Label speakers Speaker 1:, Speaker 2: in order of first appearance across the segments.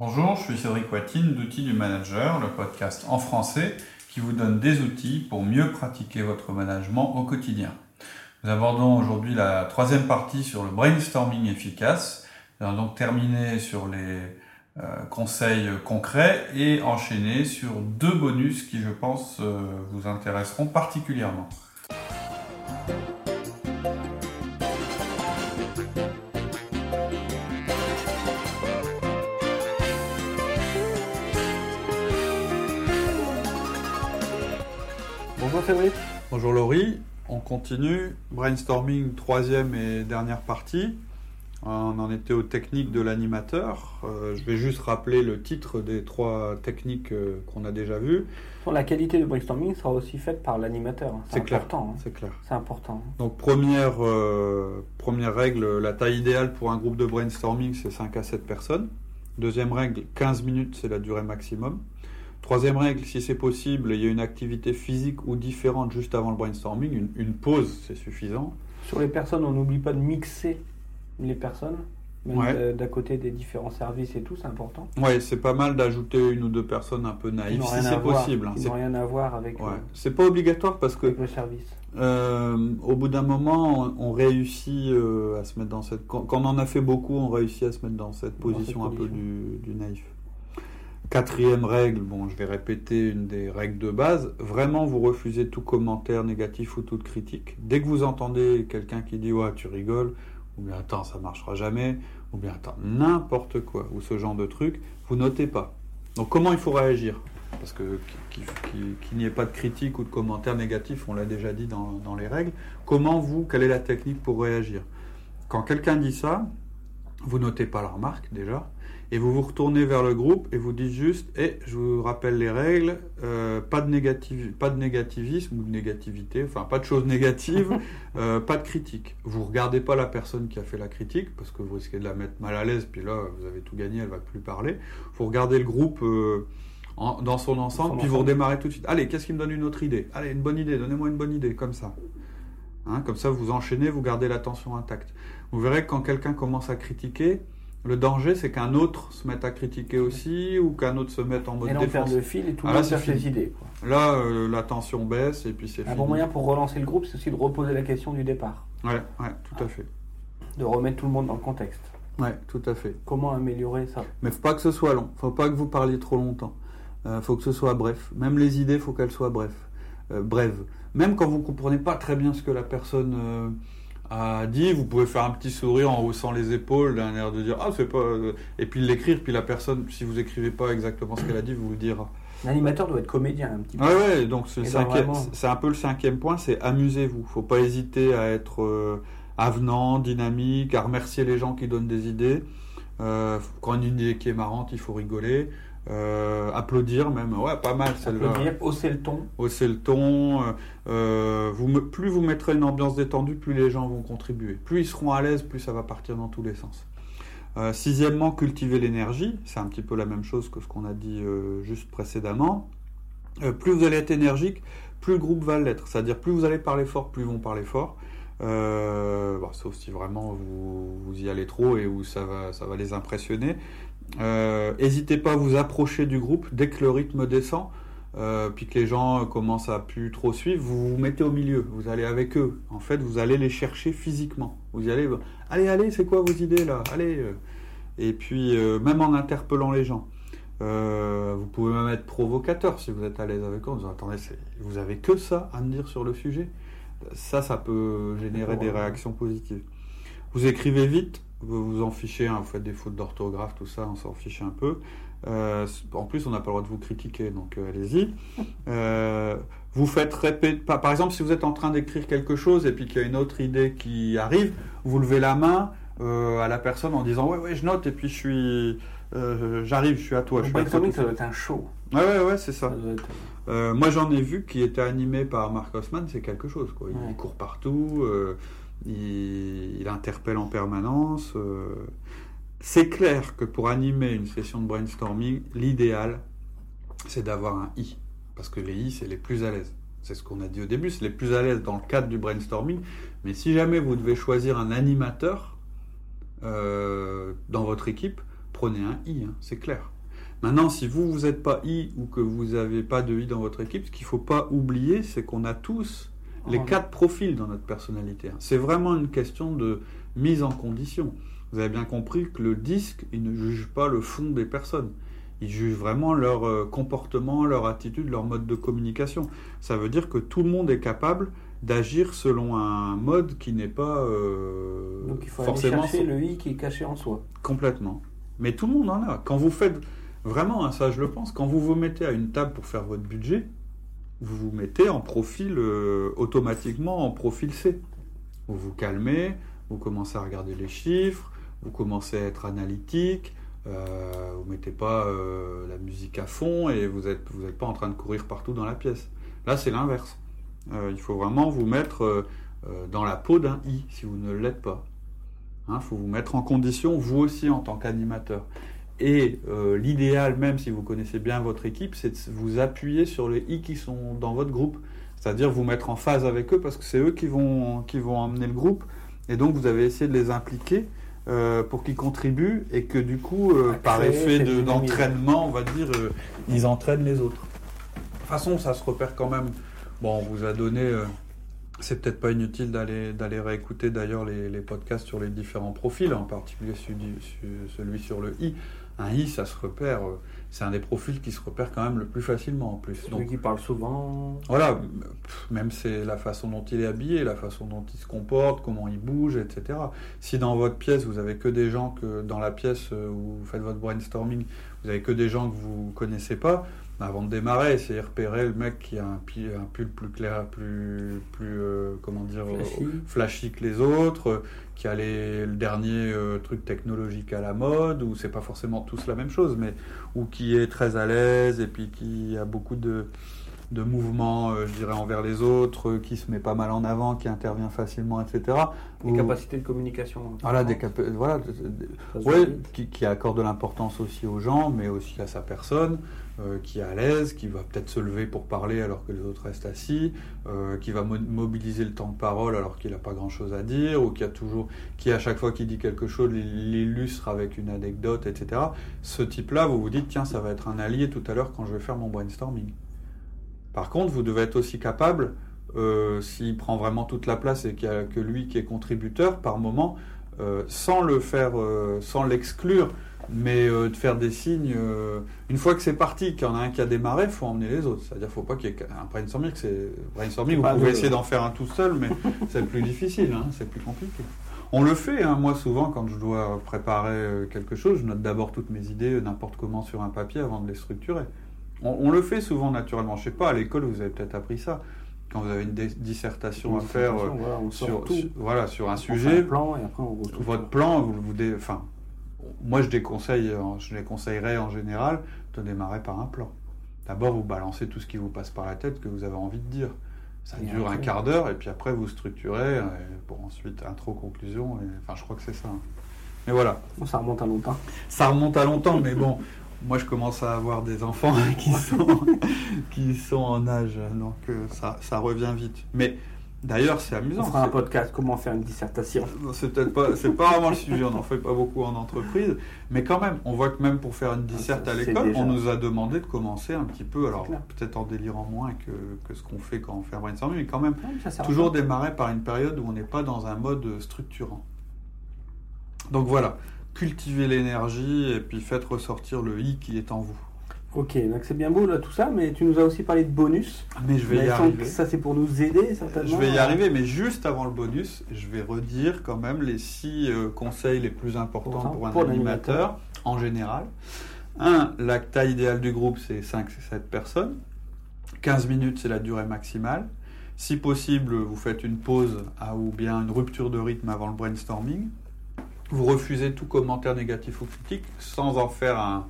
Speaker 1: Bonjour, je suis Cédric Watine d'Outils du Manager, le podcast en français qui vous donne des outils pour mieux pratiquer votre management au quotidien. Nous abordons aujourd'hui la troisième partie sur le brainstorming efficace. Nous allons donc terminer sur les euh, conseils concrets et enchaîner sur deux bonus qui, je pense, euh, vous intéresseront particulièrement.
Speaker 2: Cédric.
Speaker 1: Bonjour Laurie, on continue. Brainstorming, troisième et dernière partie. On en était aux techniques de l'animateur. Euh, je vais juste rappeler le titre des trois techniques euh, qu'on a déjà vues.
Speaker 2: La qualité du brainstorming sera aussi faite par l'animateur. hein.
Speaker 1: C'est clair.
Speaker 2: important. hein.
Speaker 1: C'est clair.
Speaker 2: C'est important.
Speaker 1: Donc première, euh, première règle, la taille idéale pour un groupe de brainstorming, c'est 5 à 7 personnes. Deuxième règle, 15 minutes, c'est la durée maximum. Troisième règle, si c'est possible, il y a une activité physique ou différente juste avant le brainstorming. Une, une pause, c'est suffisant.
Speaker 2: Sur les personnes, on n'oublie pas de mixer les personnes, même
Speaker 1: Ouais.
Speaker 2: d'à côté des différents services et tout, c'est important.
Speaker 1: Ouais, c'est pas mal d'ajouter une ou deux personnes un peu naïves, si c'est
Speaker 2: voir-
Speaker 1: possible. hein.
Speaker 2: Ils
Speaker 1: C'est
Speaker 2: n'ont rien à voir avec,
Speaker 1: ouais.
Speaker 2: euh,
Speaker 1: C'est pas obligatoire parce que
Speaker 2: le service.
Speaker 1: Euh, au bout d'un moment, on, on réussit euh, à se mettre dans cette. Quand, quand on en a fait beaucoup, on réussit à se mettre dans cette
Speaker 2: Dans cette
Speaker 1: position un peu du naïf. Quatrième règle, bon, je vais répéter une des règles de base. Vraiment, vous refusez tout commentaire négatif ou toute critique. Dès que vous entendez quelqu'un qui dit ouais, tu rigoles, ou bien attends, ça marchera jamais, ou bien attends, n'importe quoi, ou ce genre de truc, vous notez pas. Donc, comment il faut réagir? Parce que qu'il n'y ait pas de critique ou de commentaires négatifs, on l'a déjà dit dans, dans les règles. Comment vous, quelle est la technique pour réagir? Quand quelqu'un dit ça, vous notez pas la remarque déjà, et vous vous retournez vers le groupe et vous dites juste, et je vous rappelle les règles, euh, pas, de négativ- pas de négativisme ou de négativité, enfin pas de choses négatives, euh, pas de critique. Vous regardez pas la personne qui a fait la critique, parce que vous risquez de la mettre mal à l'aise, puis là vous avez tout gagné, elle va plus parler. Vous regardez le groupe euh, en- dans son ensemble,
Speaker 2: son
Speaker 1: puis vous redémarrez tout de suite. Allez, qu'est-ce qui me donne une autre idée? Allez, une bonne idée, donnez-moi une bonne idée, comme ça. Hein, comme ça, vous enchaînez, vous gardez l'attention intacte. Vous verrez que quand quelqu'un commence à critiquer, le danger, c'est qu'un autre se mette à critiquer aussi, ou qu'un autre se mette en mode
Speaker 2: Et
Speaker 1: défense.
Speaker 2: le fil et tout
Speaker 1: Ah,
Speaker 2: le
Speaker 1: là,
Speaker 2: monde idées. quoi.
Speaker 1: Là, euh, la tension baisse, et puis c'est
Speaker 2: Un
Speaker 1: fini.
Speaker 2: bon moyen pour relancer le groupe, c'est aussi de reposer la question du départ,
Speaker 1: Ouais, ouais, tout à fait.
Speaker 2: de remettre tout le monde dans le contexte.
Speaker 1: Ouais, tout à fait.
Speaker 2: Comment améliorer ça?
Speaker 1: Mais faut pas que ce soit long. Faut pas que vous parliez trop longtemps. Euh, faut que ce soit bref. Même les idées, faut qu'elles soient brefs. Euh, brèves. Même quand vous comprenez pas très bien ce que la personne euh, a dit, vous pouvez faire un petit sourire en haussant les épaules, d'un air de dire ah c'est pas, euh, et puis l'écrire. Puis la personne, si vous écrivez pas exactement ce qu'elle a dit, vous le dira.
Speaker 2: L'animateur doit être comédien un petit peu.
Speaker 1: Ouais, ouais. Donc c'est
Speaker 2: ben, vraiment.
Speaker 1: c'est un peu le cinquième point, c'est amusez-vous. Faut pas hésiter à être euh, avenant, dynamique, à remercier les gens qui donnent des idées. Euh, quand une idée qui est marrante, il faut rigoler. Euh, applaudir même, ouais, pas mal celle-là.
Speaker 2: Applaudir, hausser le ton.
Speaker 1: Hausser le ton. euh, euh, vous me- plus vous mettrez une ambiance détendue, plus les gens vont contribuer. Plus ils seront à l'aise, plus ça va partir dans tous les sens. Euh, sixièmement, cultiver l'énergie. C'est un petit peu la même chose que ce qu'on a dit juste précédemment. Plus vous allez être énergique, plus le groupe va l'être. C'est-à-dire plus vous allez parler fort, plus ils vont parler fort. Euh, bon, sauf si vraiment vous, vous y allez trop et où ça va, ça va les impressionner. Euh, N'hésitez pas à vous approcher du groupe dès que le rythme descend, euh, puis que les gens commencent à plus trop suivre. Vous vous mettez au milieu, vous allez avec eux. En fait, vous allez les chercher physiquement. Vous y allez, allez, allez, c'est quoi vos idées là? Allez. euh. Et puis, euh, même en interpellant les gens. Euh, vous pouvez même être provocateur si vous êtes à l'aise avec eux en disant attendez, vous avez que ça à me dire sur le sujet. Ça, ça peut générer des réactions positives. Vous écrivez vite, vous vous en fichez, hein, vous faites des fautes d'orthographe, tout ça, on s'en fiche un peu. Euh, en plus, on n'a pas le droit de vous critiquer, donc euh, allez-y. Euh, vous faites répéter, par par exemple, si vous êtes en train d'écrire quelque chose et puis qu'il y a une autre idée qui arrive, vous levez la main euh, à la personne en disant ouais ouais je note et puis je suis euh, j'arrive, je suis à toi. Je
Speaker 2: Le
Speaker 1: suis à toi
Speaker 2: ça doit être un show.
Speaker 1: Ouais ouais ouais c'est ça.
Speaker 2: Ça doit être-
Speaker 1: Euh, moi, j'en ai vu qui était animé par Mark Haussmann, c'est quelque chose. Quoi. Il
Speaker 2: Ouais.
Speaker 1: court partout, euh, il, interpelle en permanence. euh. C'est clair que pour animer une session de brainstorming, l'idéal, c'est d'avoir un I. Parce que les I, c'est les plus à l'aise. C'est ce qu'on a dit au début, c'est les plus à l'aise dans le cadre du brainstorming. Mais si jamais vous devez choisir un animateur euh, dans votre équipe, prenez un I, hein, c'est clair. Maintenant, si vous, vous n'êtes pas I ou que vous n'avez pas de I dans votre équipe, ce qu'il ne faut pas oublier, c'est qu'on a tous les quatre profils dans notre personnalité. hein. C'est vraiment une question de mise en condition. Vous avez bien compris que le disque, il ne juge pas le fond des personnes. Il juge vraiment leur euh, comportement, leur attitude, leur mode de communication. Ça veut dire que tout le monde est capable d'agir selon un mode qui n'est pas euh,
Speaker 2: Donc il faut aller
Speaker 1: forcément
Speaker 2: chercher le i qui est caché en soi.
Speaker 1: Complètement. Mais tout le monde en a. Quand vous faites, vraiment, hein, ça je le pense, quand vous vous mettez à une table pour faire votre budget, vous vous mettez en profil, euh, automatiquement en profil C. Vous vous calmez, vous commencez à regarder les chiffres, vous commencez à être analytique, euh, vous mettez pas euh, la musique à fond et vous n'êtes vous pas en train de courir partout dans la pièce. Là, c'est l'inverse. Euh, il faut vraiment vous mettre dans la peau d'un I si vous ne l'êtes pas. Il faut vous mettre en condition, vous aussi, en tant qu'animateur. Et euh, l'idéal, même si vous connaissez bien votre équipe, c'est de vous appuyer sur les I qui sont dans votre groupe. C'est-à-dire vous mettre en phase avec eux parce que c'est eux qui vont, qui vont emmener le groupe. Et donc vous avez essayé de les impliquer euh, pour qu'ils contribuent et que du coup, euh, par effet de- d'entraînement, on va dire, euh, ils entraînent les autres. De toute façon, ça se repère quand même. Bon, on vous a donné. euh, c'est peut-être pas inutile d'aller d'aller réécouter d'ailleurs les, les podcasts sur les différents profils, en particulier celui sur le I. Un I, ça se repère. euh, C'est un des profils qui se repère quand même le plus facilement en plus.
Speaker 2: Celui
Speaker 1: Donc
Speaker 2: qui parle souvent.
Speaker 1: voilà, même c'est la façon dont il est habillé, la façon dont il se comporte, comment il bouge, etc. Si dans votre pièce, vous avez que des gens que dans la pièce euh, où vous faites votre brainstorming, vous avez que des gens que vous connaissez pas, bah, avant de démarrer, essayez de repérer le mec qui a un, un pull plus clair, plus, plus euh, comment dire,
Speaker 2: Flashy.
Speaker 1: flashy que les autres, qui a les- le dernier euh, truc technologique à la mode, ou c'est pas forcément tous la même chose, mais ou qui est très à l'aise et puis qui a beaucoup de, de mouvements, euh, je dirais, envers les autres, euh, qui se met pas mal en avant, qui intervient facilement, etc.
Speaker 2: Des
Speaker 1: Ou-
Speaker 2: capacités de communication.
Speaker 1: Voilà, des capa- voilà, de- de- Ouais, qui accorde de l'importance aussi aux gens, mais aussi à sa personne, euh, qui est à l'aise, qui va peut-être se lever pour parler alors que les autres restent assis, euh, qui va mo- mobiliser le temps de parole alors qu'il n'a pas grand-chose à dire, ou qui a toujours, qui à chaque fois qu'il dit quelque chose l'il- l'illustre avec une anecdote, etc. Ce type-là, vous vous dites tiens, ça va être un allié tout à l'heure quand je vais faire mon brainstorming. Par contre, vous devez être aussi capable, euh, s'il prend vraiment toute la place et qu'il n'y a que lui qui est contributeur, par moment, sans le faire, sans l'exclure, mais euh, de faire des signes. euh, une fois que c'est parti, qu'il y en a un qui a démarré, il faut emmener les autres. C'est-à-dire, faut pas qu'il y ait un brainstorming. C'est brainstorming. Vous pouvez essayer d'en faire un tout seul, mais c'est plus difficile. hein, c'est plus compliqué. On le fait, hein, moi souvent quand je dois préparer euh, quelque chose, je note d'abord toutes mes idées n'importe comment sur un papier avant de les structurer. On, on le fait souvent naturellement. Je sais pas, à l'école vous avez peut-être appris ça. Quand vous avez une dissertation à faire euh,
Speaker 2: Voilà,
Speaker 1: sur,
Speaker 2: tout.
Speaker 1: sur- voilà, sur un sujet,
Speaker 2: un plan et après on retrouve
Speaker 1: votre plan, vous, vous dé- enfin, moi je déconseille, euh, je déconseillerais en général de démarrer par un plan. D'abord, vous balancez tout ce qui vous passe par la tête que vous avez envie de dire. Ça
Speaker 2: Et
Speaker 1: dure un quart d'heure et puis après vous structurez euh, pour ensuite intro, conclusion. Et, enfin, je crois que c'est ça. hein. Mais voilà,
Speaker 2: ça remonte à longtemps.
Speaker 1: ça remonte à longtemps, mais bon, moi je commence à avoir des enfants qui sont, qui sont en âge, donc euh, ça, ça revient vite. Mais d'ailleurs, c'est amusant.
Speaker 2: On fera un podcast, comment faire une dissertation.
Speaker 1: C'est peut-être pas, c'est pas vraiment le sujet, on n'en fait pas beaucoup en entreprise, mais quand même, on voit que même pour faire une disserte à l'école,
Speaker 2: déjà-
Speaker 1: on nous a demandé de commencer un petit peu, alors peut-être en délirant moins que, que ce qu'on fait quand on fait un brainstorming, mais quand même,
Speaker 2: ça
Speaker 1: toujours démarrer par une période où on n'est pas dans un mode structurant. Donc voilà, cultivez l'énergie et puis faites ressortir le i qui est en vous.
Speaker 2: Ok, donc c'est bien beau là tout ça, mais tu nous as aussi parlé de bonus.
Speaker 1: Mais je vais
Speaker 2: Mais
Speaker 1: y arriver.
Speaker 2: Ça c'est pour nous aider certainement.
Speaker 1: Je vais y arriver, mais juste avant le bonus, je vais redire quand même les six euh, conseils les plus importants
Speaker 2: Pour-
Speaker 1: pour un
Speaker 2: pour
Speaker 1: animateur en général. Un, la taille idéale du groupe, c'est 5-7 personnes. 15 minutes, c'est la durée maximale. Si possible, vous faites une pause à- ou bien une rupture de rythme avant le brainstorming. Vous refusez tout commentaire négatif ou critique sans en faire un,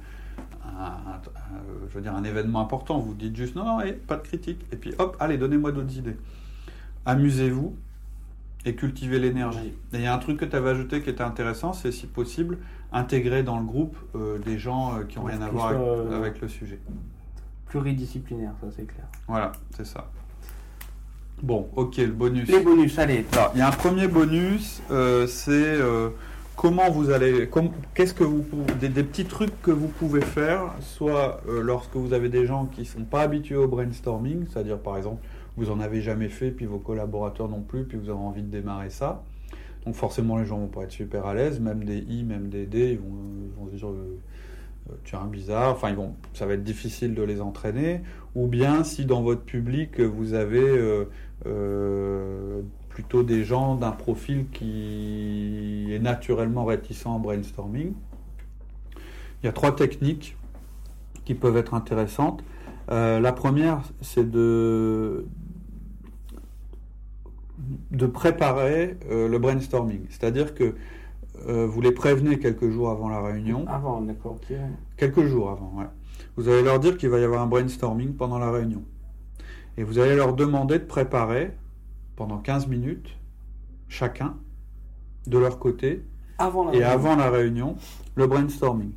Speaker 1: un- un- je veux dire, un événement important. Vous dites juste non, non, eh, pas de critique. Et puis hop, allez, donnez-moi d'autres idées. Amusez-vous et cultivez l'énergie. Et il y a un truc que tu avais ajouté qui était intéressant, c'est si possible, intégrer dans le groupe euh, des gens euh, qui n'ont rien à voir avec,
Speaker 2: euh,
Speaker 1: avec le sujet.
Speaker 2: Pluridisciplinaire, ça c'est clair.
Speaker 1: Voilà, c'est ça. Bon, ok, le bonus.
Speaker 2: Les bonus, allez.
Speaker 1: Alors, il y a un premier bonus, euh, c'est euh, comment vous allez, qu'est-ce que vous, des, des petits trucs que vous pouvez faire, soit euh, lorsque vous avez des gens qui sont pas habitués au brainstorming, c'est-à-dire par exemple vous en avez jamais fait, puis vos collaborateurs non plus, puis vous avez envie de démarrer ça. Donc forcément les gens vont pas être super à l'aise, même des I, même des D, ils vont, se dire euh, euh, tiens bizarre, enfin ils vont, ça va être difficile de les entraîner. Ou bien si dans votre public vous avez plutôt des gens d'un profil qui est naturellement réticent en brainstorming. Il y a trois techniques qui peuvent être intéressantes. Euh, la première, c'est de, de préparer euh, le brainstorming. C'est-à-dire que euh, vous les prévenez quelques jours avant la réunion.
Speaker 2: Avant, d'accord.
Speaker 1: Quelques jours avant, ouais. Vous allez leur dire qu'il va y avoir un brainstorming pendant la réunion. Et vous allez leur demander de préparer pendant 15 minutes, chacun, de leur côté,
Speaker 2: Avant la
Speaker 1: et
Speaker 2: réunion.
Speaker 1: avant la réunion, le brainstorming.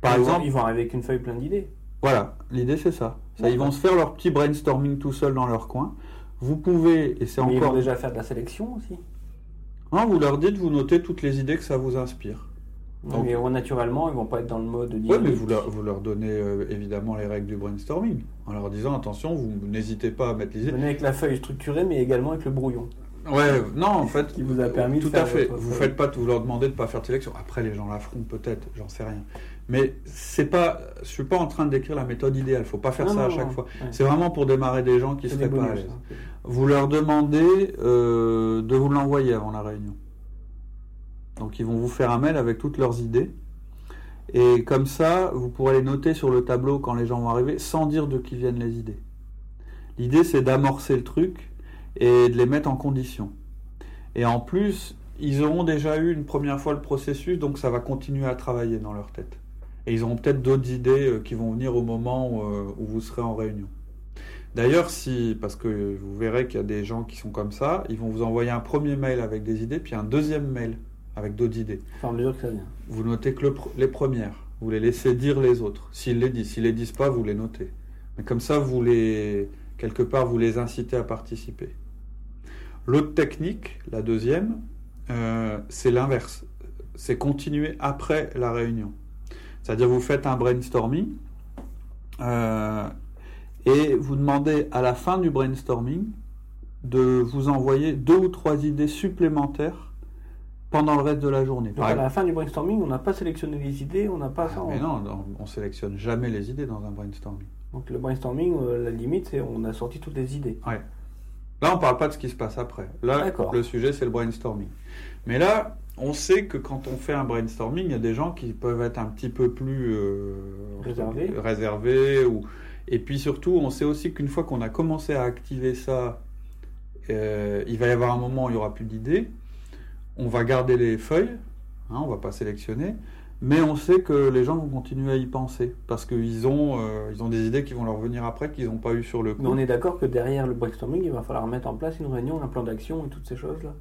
Speaker 1: Par
Speaker 2: ils vont-
Speaker 1: exemple,
Speaker 2: ils vont arriver avec une feuille pleine d'idées.
Speaker 1: voilà, l'idée c'est ça. ça. Ils vont se faire leur petit brainstorming tout seuls dans leur coin. Vous pouvez, et c'est
Speaker 2: Mais ils vont
Speaker 1: encore...
Speaker 2: déjà faire de la sélection aussi.
Speaker 1: Non, vous leur dites, vous notez toutes les idées que ça vous inspire. Donc-
Speaker 2: Mais naturellement, ils vont pas être dans le mode
Speaker 1: Oui, mais vous leur, vous leur donnez euh, évidemment les règles du brainstorming, en leur disant, attention, vous n'hésitez pas à mettre les idées.
Speaker 2: Venez avec la feuille structurée, mais également avec le brouillon.
Speaker 1: Ouais, non, en fait,
Speaker 2: Qui vous a permis de
Speaker 1: tout
Speaker 2: faire
Speaker 1: à fait. Vous
Speaker 2: feuille.
Speaker 1: faites pas, vous leur demandez de pas faire de sélection. Après, les gens la feront peut-être, j'en sais rien. Mais c'est pas, je suis pas en train de décrire la méthode idéale. Faut pas faire
Speaker 2: Non,
Speaker 1: ça à chaque
Speaker 2: non.
Speaker 1: fois.
Speaker 2: Ouais.
Speaker 1: C'est vraiment pour démarrer des gens qui seraient pas à l'aise.
Speaker 2: hein.
Speaker 1: Vous leur demandez euh, de vous l'envoyer avant la réunion. Donc ils vont vous faire un mail avec toutes leurs idées. Et comme ça, vous pourrez les noter sur le tableau quand les gens vont arriver, sans dire de qui viennent les idées. L'idée, c'est d'amorcer le truc et de les mettre en condition. Et en plus, ils auront déjà eu une première fois le processus, donc ça va continuer à travailler dans leur tête. Et ils auront peut-être d'autres idées euh, qui vont venir au moment euh, où vous serez en réunion. D'ailleurs, si, parce que vous verrez qu'il y a des gens qui sont comme ça, ils vont vous envoyer un premier mail avec des idées, puis un deuxième mail avec d'autres idées.
Speaker 2: Enfin, mesure que ça vient.
Speaker 1: Vous notez que le les premières, vous les laissez dire les autres. S'ils les disent, s'ils les disent pas, vous les notez. Mais comme ça, vous les, quelque part, vous les incitez à participer. L'autre technique, la deuxième, euh, c'est l'inverse. C'est continuer après la réunion. C'est-à-dire, vous faites un brainstorming euh, et vous demandez à la fin du brainstorming de vous envoyer deux ou trois idées supplémentaires pendant le reste de la journée.
Speaker 2: Donc à la fin du brainstorming, on n'a pas sélectionné les idées, on n'a pas
Speaker 1: ah,
Speaker 2: on-
Speaker 1: mais non, non, on sélectionne jamais les idées dans un brainstorming.
Speaker 2: Donc le brainstorming, euh, la limite, c'est on a sorti toutes les idées.
Speaker 1: Là, on parle pas de ce qui se passe après. Là, le sujet, c'est le brainstorming. Mais là, on sait que quand on fait un brainstorming, il y a des gens qui peuvent être un petit peu plus euh,
Speaker 2: Réservés.
Speaker 1: réservés ou... Et puis surtout, on sait aussi qu'une fois qu'on a commencé à activer ça, euh, il va y avoir un moment où il n'y aura plus d'idées. On va garder les feuilles, hein, on va pas sélectionner, mais on sait que les gens vont continuer à y penser parce qu'ils ont, euh, ils ont des idées qui vont leur venir après qu'ils n'ont pas eu sur le coup.
Speaker 2: Mais on est d'accord que derrière le brainstorming, il va falloir mettre en place une réunion, un plan d'action et toutes ces choses-là.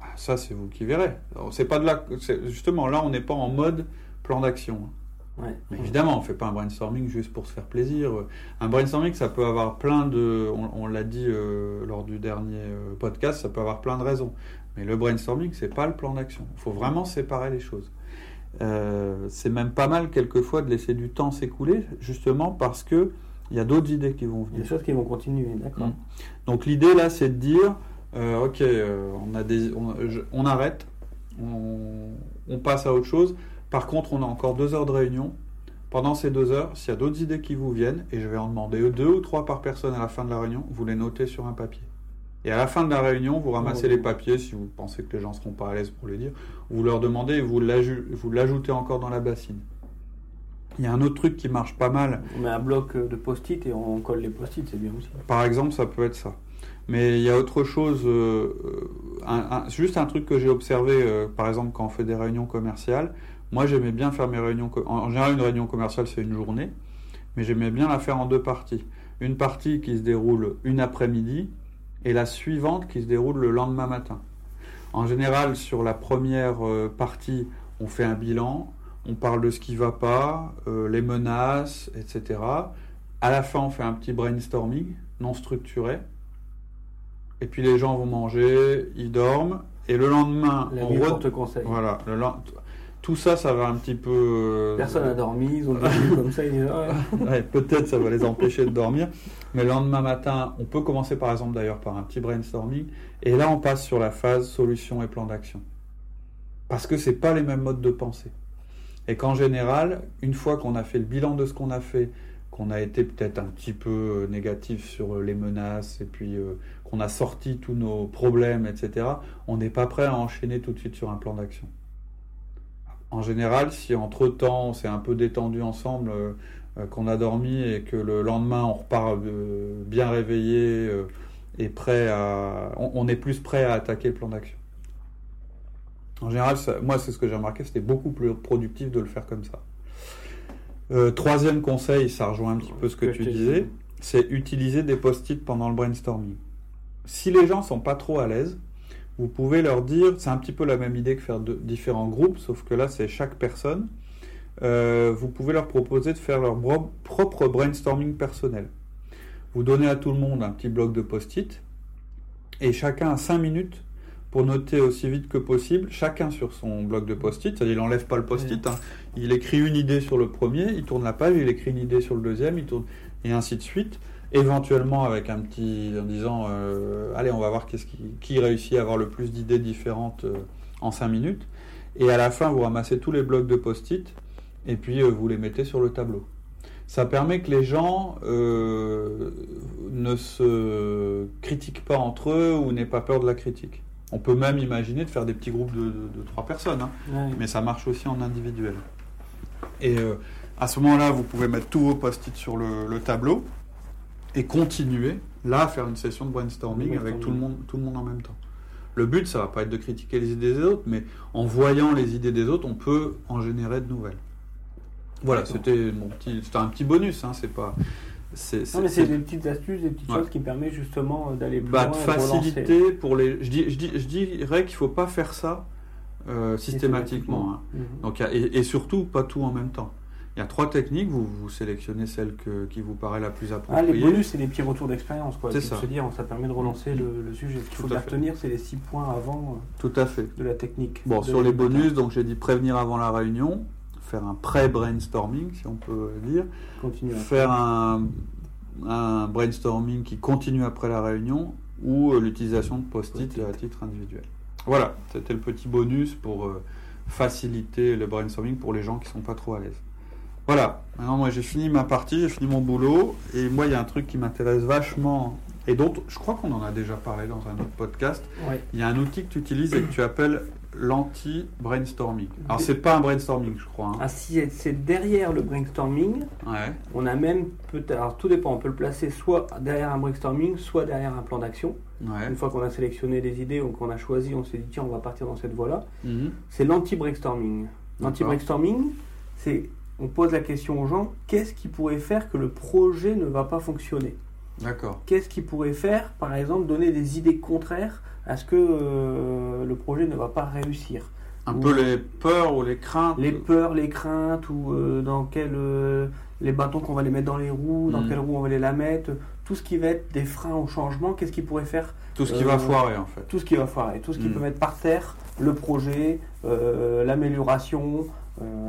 Speaker 1: Ah, Ça, c'est vous qui verrez. C'est pas de là, justement, là, on n'est pas en mode plan d'action.
Speaker 2: Ouais.
Speaker 1: Mais évidemment, on fait pas un brainstorming juste pour se faire plaisir. Un brainstorming, ça peut avoir plein de, on, on l'a dit euh, lors du dernier euh, podcast, ça peut avoir plein de raisons. Mais le brainstorming, c'est pas le plan d'action. Il faut vraiment séparer les choses. Euh, c'est même pas mal quelquefois de laisser du temps s'écouler, justement parce que il y a d'autres idées qui vont venir.
Speaker 2: des choses qui vont continuer, d'accord.
Speaker 1: Mm. Donc l'idée là, c'est de dire, euh, ok, euh, on, a des, on, je- on arrête, on, on passe à autre chose. Par contre, on a encore deux heures de réunion. Pendant ces deux heures, s'il y a d'autres idées qui vous viennent, et je vais en demander deux ou trois par personne à la fin de la réunion, vous les notez sur un papier. Et à la fin de la réunion, vous ramassez
Speaker 2: Oh.
Speaker 1: les papiers si vous pensez que les gens ne seront pas à l'aise pour les dire. Vous leur demandez et vous l'ajoutez encore dans la bassine. Il y a un autre truc qui marche pas mal,
Speaker 2: On met un bloc euh, de post-it et on colle les post-it, c'est bien aussi.
Speaker 1: Par exemple, ça peut être ça. Mais il y a autre chose, euh, un- un- juste un truc que j'ai observé, euh, par exemple, quand on fait des réunions commerciales. Moi, j'aimais bien faire mes réunions. en général, une réunion commerciale, c'est une journée, mais j'aimais bien la faire en deux parties. Une partie qui se déroule une après-midi et la suivante qui se déroule le lendemain matin. En général, sur la première euh, partie, on fait un bilan, on parle de ce qui va pas, euh, les menaces, etc. À la fin, on fait un petit brainstorming non structuré. Et puis les gens vont manger, ils dorment. Et le lendemain,
Speaker 2: La
Speaker 1: on re-
Speaker 2: porte conseil.
Speaker 1: voilà, le Tout ça, ça va un petit peu. euh,
Speaker 2: Personne n'a dormi, ils ont dormi comme ça, ils ouais.
Speaker 1: Ouais, peut-être ça va les empêcher de dormir. Mais le lendemain matin, on peut commencer par exemple d'ailleurs par un petit brainstorming. Et là, on passe sur la phase solution et plan d'action. Parce que c'est pas les mêmes modes de pensée. Et qu'en général, une fois qu'on a fait le bilan de ce qu'on a fait, qu'on a été peut-être un petit peu euh, négatif sur euh, les menaces et puis euh, qu'on a sorti tous nos problèmes, etc., on n'est pas prêt à enchaîner tout de suite sur un plan d'action. En général, si entre-temps on s'est un peu détendu ensemble, euh, euh, qu'on a dormi et que le lendemain on repart euh, bien réveillé euh, et prêt à... On, on est plus prêt à attaquer le plan d'action. En général, ça- moi c'est ce que j'ai remarqué, c'était beaucoup plus productif de le faire comme ça. Troisième conseil, ça rejoint un petit peu ce que tu disais, c'est utiliser des post-it pendant le brainstorming. Si les gens sont pas trop à l'aise, vous pouvez leur dire, c'est un petit peu la même idée que faire de, différents groupes, sauf que là c'est chaque personne. Euh, vous pouvez leur proposer de faire leur bro- propre brainstorming personnel. Vous donnez à tout le monde un petit bloc de post-it et chacun a 5 minutes pour noter aussi vite que possible, chacun sur son bloc de post-it, c'est-à-dire il n'enlève pas le post-it, hein. il écrit une idée sur le premier, il tourne la page, il écrit une idée sur le deuxième, il tourne, et ainsi de suite, éventuellement avec un petit, en disant, euh, allez on va voir qu'est-ce qui, qui réussit à avoir le plus d'idées différentes euh, en 5 minutes, et à la fin vous ramassez tous les blocs de post-it, et puis euh, vous les mettez sur le tableau. Ça permet que les gens ne se critiquent pas entre eux ou n'aient pas peur de la critique. On peut même imaginer de faire des petits groupes de, de- de trois personnes, hein,
Speaker 2: Ouais.
Speaker 1: mais ça marche aussi en individuel. Et à ce moment-là, vous pouvez mettre tous vos post-it sur le, le tableau et continuer, là, à faire une session de brainstorming avec tout le, monde, tout le monde en même temps. Le but, ça va pas être de critiquer les idées des autres, mais en voyant les idées des autres, on peut en générer de nouvelles. Voilà, c'était mon petit, c'était un petit bonus, hein, c'est pas.
Speaker 2: Non, mais c'est des petites astuces, des petites
Speaker 1: Ouais.
Speaker 2: choses qui permettent justement euh, d'aller plus
Speaker 1: bah,
Speaker 2: loin
Speaker 1: de
Speaker 2: et de relancer.
Speaker 1: faciliter pour les. Je, dis, je, dis, je dirais qu'il faut pas faire ça euh, systématiquement. hein.
Speaker 2: Mhm.
Speaker 1: Donc, et surtout, pas tout en même temps. Il y a trois techniques, vous, vous sélectionnez celle que- qui vous paraît la plus
Speaker 2: Ah,
Speaker 1: appropriée.
Speaker 2: les bonus, c'est des petits retours d'expérience. quoi.
Speaker 1: C'est ça.
Speaker 2: se dire, ça permet de relancer le, le sujet. Ce qu'il faut bien retenir, c'est les six points avant
Speaker 1: Tout à fait.
Speaker 2: euh, de la technique.
Speaker 1: Bon, sur les bonus, donc j'ai dit prévenir avant la réunion, faire un pré-brainstorming, si on peut dire, faire un, un brainstorming qui continue après la réunion ou euh, l'utilisation de post-it à titre individuel. Voilà, c'était le petit bonus pour euh, faciliter le brainstorming pour les gens qui sont pas trop à l'aise. Voilà, maintenant moi j'ai fini ma partie, j'ai fini mon boulot, et moi il y a un truc qui m'intéresse vachement, et dont je crois qu'on en a déjà parlé dans un autre podcast,
Speaker 2: Ouais.
Speaker 1: il y a un outil que tu utilises et que tu appelles l'anti-brainstorming. Alors c'est pas un brainstorming je crois. hein.
Speaker 2: Ah, si c'est derrière le brainstorming,
Speaker 1: Ouais,
Speaker 2: on a même peut-être. Alors tout dépend, on peut le placer soit derrière un brainstorming, soit derrière un plan d'action.
Speaker 1: ouais.
Speaker 2: Une fois qu'on a sélectionné les idées ou qu'on a choisi, on s'est dit tiens, on va partir dans cette voie-là.
Speaker 1: Mhm.
Speaker 2: C'est l'anti-brainstorming. L'anti-brainstorming, c'est on pose la question aux gens qu'est-ce qui pourrait faire que le projet ne va pas fonctionner?
Speaker 1: D'accord.
Speaker 2: Qu'est-ce qui pourrait faire, par exemple, donner des idées contraires à ce que euh, le projet ne va pas réussir?
Speaker 1: Un
Speaker 2: Ou-
Speaker 1: peu les peurs ou les craintes.
Speaker 2: Les peurs, les craintes, ou euh, dans quel. euh, les bâtons qu'on va les mettre dans les roues, dans
Speaker 1: Mhm.
Speaker 2: quelles roues on va les la mettre, tout ce qui va être des freins au changement, qu'est-ce qui pourrait faire
Speaker 1: Tout ce qui va foirer en fait.
Speaker 2: tout ce qui va foirer, tout ce qui
Speaker 1: Mhm.
Speaker 2: peut mettre par terre le projet, l'amélioration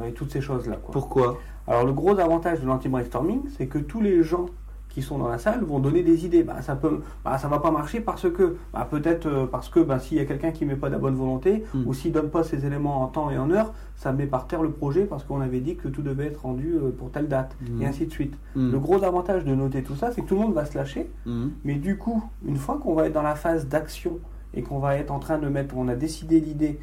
Speaker 2: et toutes ces choses-là. quoi.
Speaker 1: Pourquoi?
Speaker 2: Alors le gros avantage de l'anti-brainstorming, c'est que tous les gens qui sont dans la salle vont donner des idées. Bah, ça peut, bah, ça va pas marcher parce que, bah, peut-être euh, parce que bah, s'il y a quelqu'un qui met pas de la bonne volonté
Speaker 1: Mm.
Speaker 2: ou s'il donne pas ses éléments en temps et en heure, ça met par terre le projet parce qu'on avait dit que tout devait être rendu euh, pour telle date et ainsi de suite.
Speaker 1: Mhm.
Speaker 2: Le gros avantage de noter tout ça, c'est que tout le monde va se lâcher mais du coup, une fois qu'on va être dans la phase d'action et qu'on va être en train de mettre, on a décidé l'idée,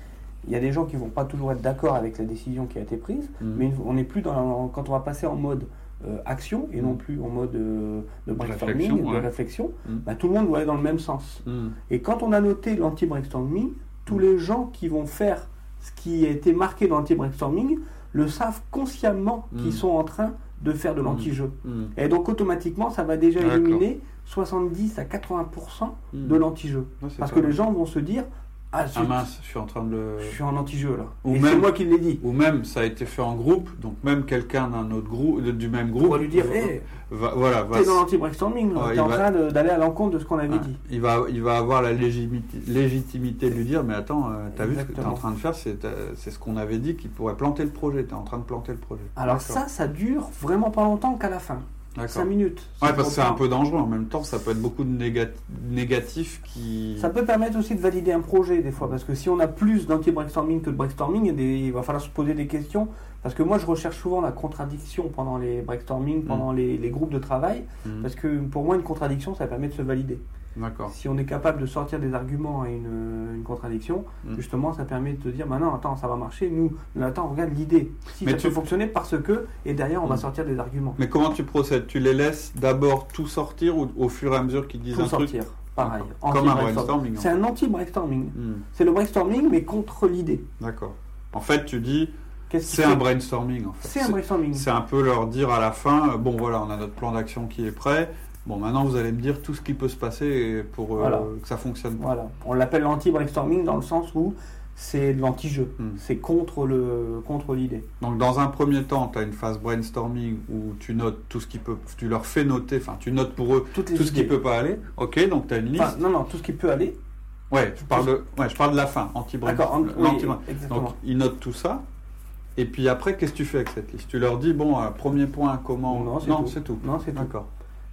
Speaker 2: il y a des gens qui vont pas toujours être d'accord avec la décision qui a été prise,
Speaker 1: Mhm.
Speaker 2: mais on n'est plus dans quand on va passer en mode euh, action et non plus en mode euh, de brainstorming,
Speaker 1: Réflexion,
Speaker 2: de réflexion,
Speaker 1: Mhm.
Speaker 2: bah, tout le monde doit aller dans le même sens. Et quand on a noté l'anti-brainstorming, tous les gens qui vont faire ce qui a été marqué dans l'anti-brainstorming le savent consciemment qu'ils sont en train de faire de l'anti-jeu. Et donc automatiquement, ça va déjà éliminer 70 à 80%
Speaker 1: Mhm.
Speaker 2: de l'anti-jeu. Parce que les gens vont se dire Ah,
Speaker 1: Ah mince, je suis en train de le...
Speaker 2: je suis en anti-jeu là.
Speaker 1: Ou
Speaker 2: Et
Speaker 1: même-
Speaker 2: c'est moi qui l'ai dit.
Speaker 1: Ou même ça a été fait en groupe, donc même quelqu'un d'un autre groupe, de- du même
Speaker 2: On
Speaker 1: groupe,
Speaker 2: va lui dire,
Speaker 1: va-
Speaker 2: hé,
Speaker 1: va- voilà, va,
Speaker 2: t'es dans l'anti-brainstorming, là.
Speaker 1: Ouais,
Speaker 2: t'es
Speaker 1: il
Speaker 2: en
Speaker 1: va-
Speaker 2: train de- d'aller à l'encontre de ce qu'on avait
Speaker 1: Ouais.
Speaker 2: dit.
Speaker 1: il va, il va avoir la légitimité, légitimité de lui dire, mais attends, euh, t'as vu ce que t'es en
Speaker 2: Exactement.
Speaker 1: train de faire, c'est euh, c'est ce qu'on avait dit qui pourrait planter le projet. T'es en train de planter le projet.
Speaker 2: Alors
Speaker 1: D'accord.
Speaker 2: ça, ça dure vraiment pas longtemps qu'à la fin.
Speaker 1: D'accord.
Speaker 2: 5 minutes.
Speaker 1: Ouais, parce que c'est un peu dangereux. En même temps, ça peut être beaucoup de négat- négatifs qui.
Speaker 2: Ça peut permettre aussi de valider un projet des fois, parce que si on a plus d'anti-brainstorming que de brainstorming, il, va falloir se poser des questions. Parce que moi, je recherche souvent la contradiction pendant les brainstorming, pendant les, les groupes de travail,
Speaker 1: Mhm.
Speaker 2: parce que pour moi, une contradiction, ça permet de se valider. Si on est capable de sortir des arguments à une, une contradiction,
Speaker 1: Mm.
Speaker 2: justement, ça permet de te dire, bah non, attends, ça va marcher, nous, attends, regarde l'idée. Si
Speaker 1: Mais
Speaker 2: ça
Speaker 1: tu-
Speaker 2: peut fonctionner parce que, et derrière, on va
Speaker 1: Mm.
Speaker 2: sortir des arguments.
Speaker 1: Mais comment tu procèdes? Tu les laisses d'abord tout sortir ou au fur et à mesure qu'ils disent
Speaker 2: Tout
Speaker 1: un truc?
Speaker 2: sortir, pareil.
Speaker 1: Comme un brainstorming.
Speaker 2: C'est un anti-brainstorming.
Speaker 1: Hmm,
Speaker 2: C'est le brainstorming, mais contre l'idée.
Speaker 1: D'accord. En fait, tu dis, c'est un brainstorming. En fait.
Speaker 2: C'est un brainstorming.
Speaker 1: C'est un peu leur dire à la fin, euh, bon voilà, on a notre plan d'action qui est prêt. Bon, maintenant vous allez me dire tout ce qui peut se passer pour euh,
Speaker 2: Voilà.
Speaker 1: que ça fonctionne.
Speaker 2: Voilà. On l'appelle l'anti-brainstorming dans le sens où c'est de l'anti-jeu.
Speaker 1: Hmm.
Speaker 2: C'est contre le contre l'idée.
Speaker 1: Donc dans un premier temps, tu as une phase brainstorming où tu notes tout ce qui peut, tu leur fais noter, enfin tu notes pour eux
Speaker 2: Toutes
Speaker 1: tout ce qui peut pas aller. Ok, donc tu as une liste.
Speaker 2: Enfin, non, non, tout ce qui peut aller.
Speaker 1: ouais, je parle de, ouais, je parle de la fin, anti
Speaker 2: en- oui,
Speaker 1: Donc ils notent tout ça. Et puis après, qu'est-ce que tu fais avec cette liste? Tu leur dis, bon, euh, premier point, comment?
Speaker 2: Non, c'est tout.
Speaker 1: c'est tout.
Speaker 2: Non, c'est tout.
Speaker 1: D'accord.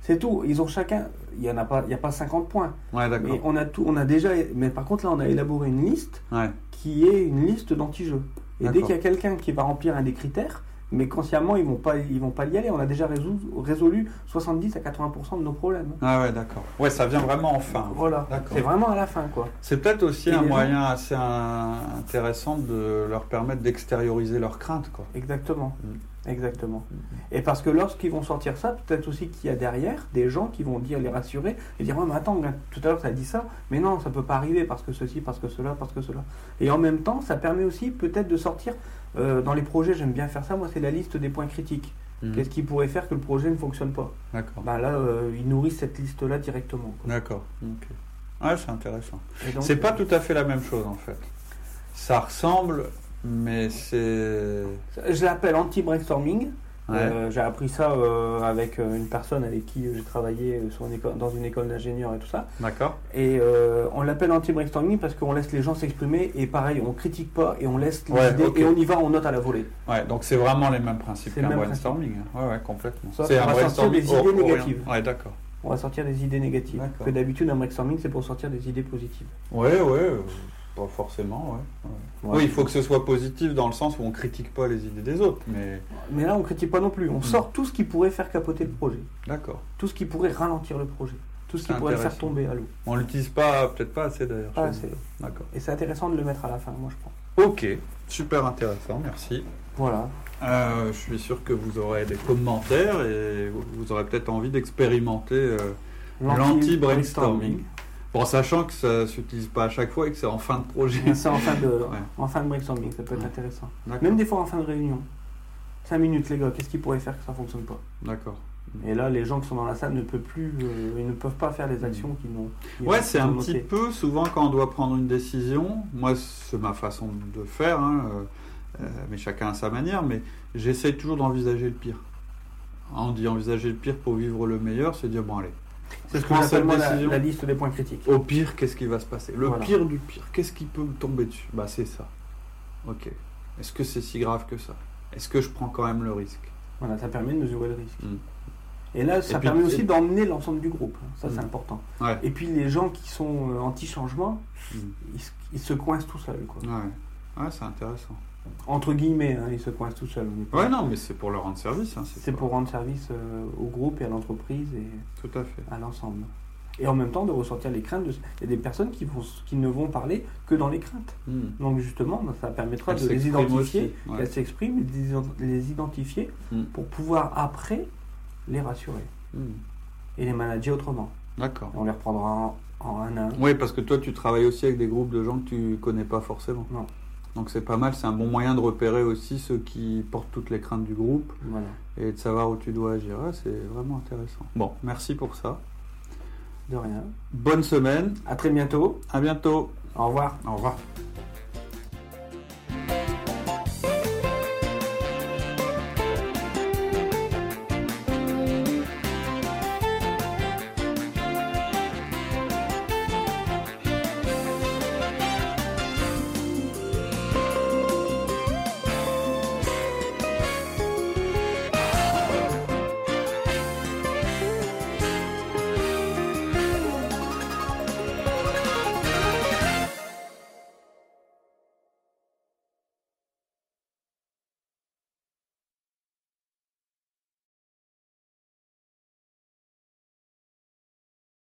Speaker 2: C'est tout. Ils ont chacun. Il y en a pas. Il y a pas 50 points.
Speaker 1: Ouais,
Speaker 2: Mais on a tout. On a déjà. Mais par contre là, on a élaboré une liste
Speaker 1: Ouais.
Speaker 2: qui est une liste d'anti-jeux. Et dès qu'il y a quelqu'un qui va remplir un des critères, mais consciemment ils vont pas, ils vont pas y aller. On a déjà résolu, résolu 70 à 80% de nos problèmes.
Speaker 1: Ah ouais, d'accord. Ouais, ça vient vraiment en fin.
Speaker 2: Voilà. C'est vraiment à la fin, quoi.
Speaker 1: C'est peut-être aussi
Speaker 2: Et
Speaker 1: un
Speaker 2: gens-
Speaker 1: moyen assez un- intéressant de leur permettre d'extérioriser leurs craintes, quoi.
Speaker 2: Exactement.
Speaker 1: Mm.
Speaker 2: Exactement. Et parce que lorsqu'ils vont sortir ça, peut-être aussi qu'il y a derrière des gens qui vont dire, les rassurer, et dire, ouais, mais attends, tout à l'heure, ça a dit ça, mais non, ça peut pas arriver parce que ceci, parce que cela, parce que cela. Et en même temps, ça permet aussi peut-être de sortir, euh, dans les projets, j'aime bien faire ça, moi, c'est la liste des points critiques.
Speaker 1: Mhm.
Speaker 2: Qu'est-ce qui pourrait faire que le projet ne fonctionne pas?
Speaker 1: D'accord.
Speaker 2: Bah là, euh, ils nourrissent cette liste-là directement.
Speaker 1: D'accord. Ok. Ouais, c'est intéressant. C'est pas
Speaker 2: euh,
Speaker 1: tout à fait la même chose en fait. Ça ressemble, mais c'est.
Speaker 2: Je l'appelle anti-brainstorming.
Speaker 1: Ouais.
Speaker 2: Euh, j'ai appris ça euh, avec euh, une personne avec qui j'ai travaillé sur une école- dans une école d'ingénieurs et tout ça.
Speaker 1: D'accord.
Speaker 2: Et euh, on l'appelle anti-brainstorming parce qu'on laisse les gens s'exprimer et pareil, on critique pas et on laisse les
Speaker 1: Ouais,
Speaker 2: idées et on y va, on note à la volée.
Speaker 1: Ouais, donc c'est vraiment les mêmes principes qu'un brainstorming. hein. Ouais, ouais, complètement. C'est un
Speaker 2: va sortir
Speaker 1: brainstorming
Speaker 2: des idées négatives.
Speaker 1: Ouais, d'accord.
Speaker 2: On va sortir des idées négatives.
Speaker 1: D'accord.
Speaker 2: Que d'habitude, un brainstorming, c'est pour sortir des idées positives.
Speaker 1: Ouais, ouais, pas forcément, ouais. ouais.
Speaker 2: Ouais.
Speaker 1: Oui, il faut que ce soit positif dans le sens où on critique pas les idées des autres, mais
Speaker 2: Mais là, on critique pas non plus. On
Speaker 1: Mm.
Speaker 2: sort tout ce qui pourrait faire capoter le projet.
Speaker 1: d'accord.
Speaker 2: Tout ce qui pourrait ralentir le projet. Tout ce qui pourrait le faire tomber à l'eau.
Speaker 1: On l'utilise pas, peut-être pas assez d'ailleurs.
Speaker 2: Pas assez.
Speaker 1: D'accord.
Speaker 2: Et c'est intéressant de le mettre à la fin, moi je pense.
Speaker 1: Ok, super intéressant, merci.
Speaker 2: Voilà.
Speaker 1: Euh, je suis sûr que vous aurez des commentaires et vous- vous aurez peut-être envie d'expérimenter euh, l'anti-brainstorming. Bon, sachant que ça s'utilise pas à chaque fois et que c'est en fin de projet.
Speaker 2: C'est en fin de,
Speaker 1: Ouais.
Speaker 2: en fin de brainstorming, ça peut être
Speaker 1: Ouais.
Speaker 2: intéressant. Même des fois en fin de réunion. 5 minutes les gars, qu'est-ce qui pourrait faire que ça fonctionne pas?
Speaker 1: D'accord.
Speaker 2: Et là, les gens qui sont dans la salle ne peuvent plus, euh, ils ne peuvent pas faire les actions qu'ils n'ont. qu'ils
Speaker 1: Mm. Ouais, c'est
Speaker 2: qu'ils
Speaker 1: un petit peu souvent quand on doit prendre une décision. Moi, c'est ma façon de faire, hein, euh, euh, mais chacun a sa manière. Mais j'essaye toujours d'envisager le pire. On dit envisager le pire pour vivre le meilleur, c'est dire bon allez.
Speaker 2: C'est ce que j'appelle la, la liste des points critiques.
Speaker 1: Au pire, qu'est-ce qui va se passer? Le
Speaker 2: Voilà.
Speaker 1: pire du pire, qu'est-ce qui peut me tomber dessus? Bah c'est ça. Ok. Est-ce que c'est si grave que ça? Est-ce que je prends quand même le risque?
Speaker 2: Voilà, ça permet de mesurer le risque.
Speaker 1: Mm.
Speaker 2: Et là, ça
Speaker 1: puis-
Speaker 2: permet
Speaker 1: et-
Speaker 2: aussi d'emmener l'ensemble du groupe. Ça, c'est
Speaker 1: Mm.
Speaker 2: important.
Speaker 1: Ouais.
Speaker 2: Et puis, les gens qui sont euh, anti-changement,
Speaker 1: Mm.
Speaker 2: ils, se- ils se coincent tout seuls. Quoi.
Speaker 1: Ouais. Ouais, c'est intéressant.
Speaker 2: Entre guillemets, hein, ils se coincent tout seuls.
Speaker 1: Ouais, non, mais c'est pour leur rendre service. hein,
Speaker 2: C'est pour rendre service euh, au groupe et à l'entreprise et
Speaker 1: Tout à fait.
Speaker 2: à l'ensemble. Et en même temps, de ressortir les craintes. De... Il y a des personnes qui, vont, qui ne vont parler que dans les craintes.
Speaker 1: Mm.
Speaker 2: Donc, justement, bah, ça permettra
Speaker 1: Elles
Speaker 2: de les identifier,
Speaker 1: ouais.
Speaker 2: qu'elles s'expriment, et de les ident- les identifier pour pouvoir après les rassurer
Speaker 1: Mm.
Speaker 2: et les manager autrement.
Speaker 1: D'accord.
Speaker 2: On les reprendra en, en un à un.
Speaker 1: Oui, parce que toi, tu travailles aussi avec des groupes de gens que tu connais pas forcément.
Speaker 2: Non.
Speaker 1: Donc c'est pas mal, c'est un bon moyen de repérer aussi ceux qui portent toutes les craintes du groupe
Speaker 2: Voilà.
Speaker 1: et de savoir où tu dois agir. Ah, c'est vraiment intéressant. Bon, merci pour ça.
Speaker 2: De rien.
Speaker 1: Bonne semaine,
Speaker 2: À très bientôt.
Speaker 1: à bientôt.
Speaker 2: Au revoir.
Speaker 1: Au revoir.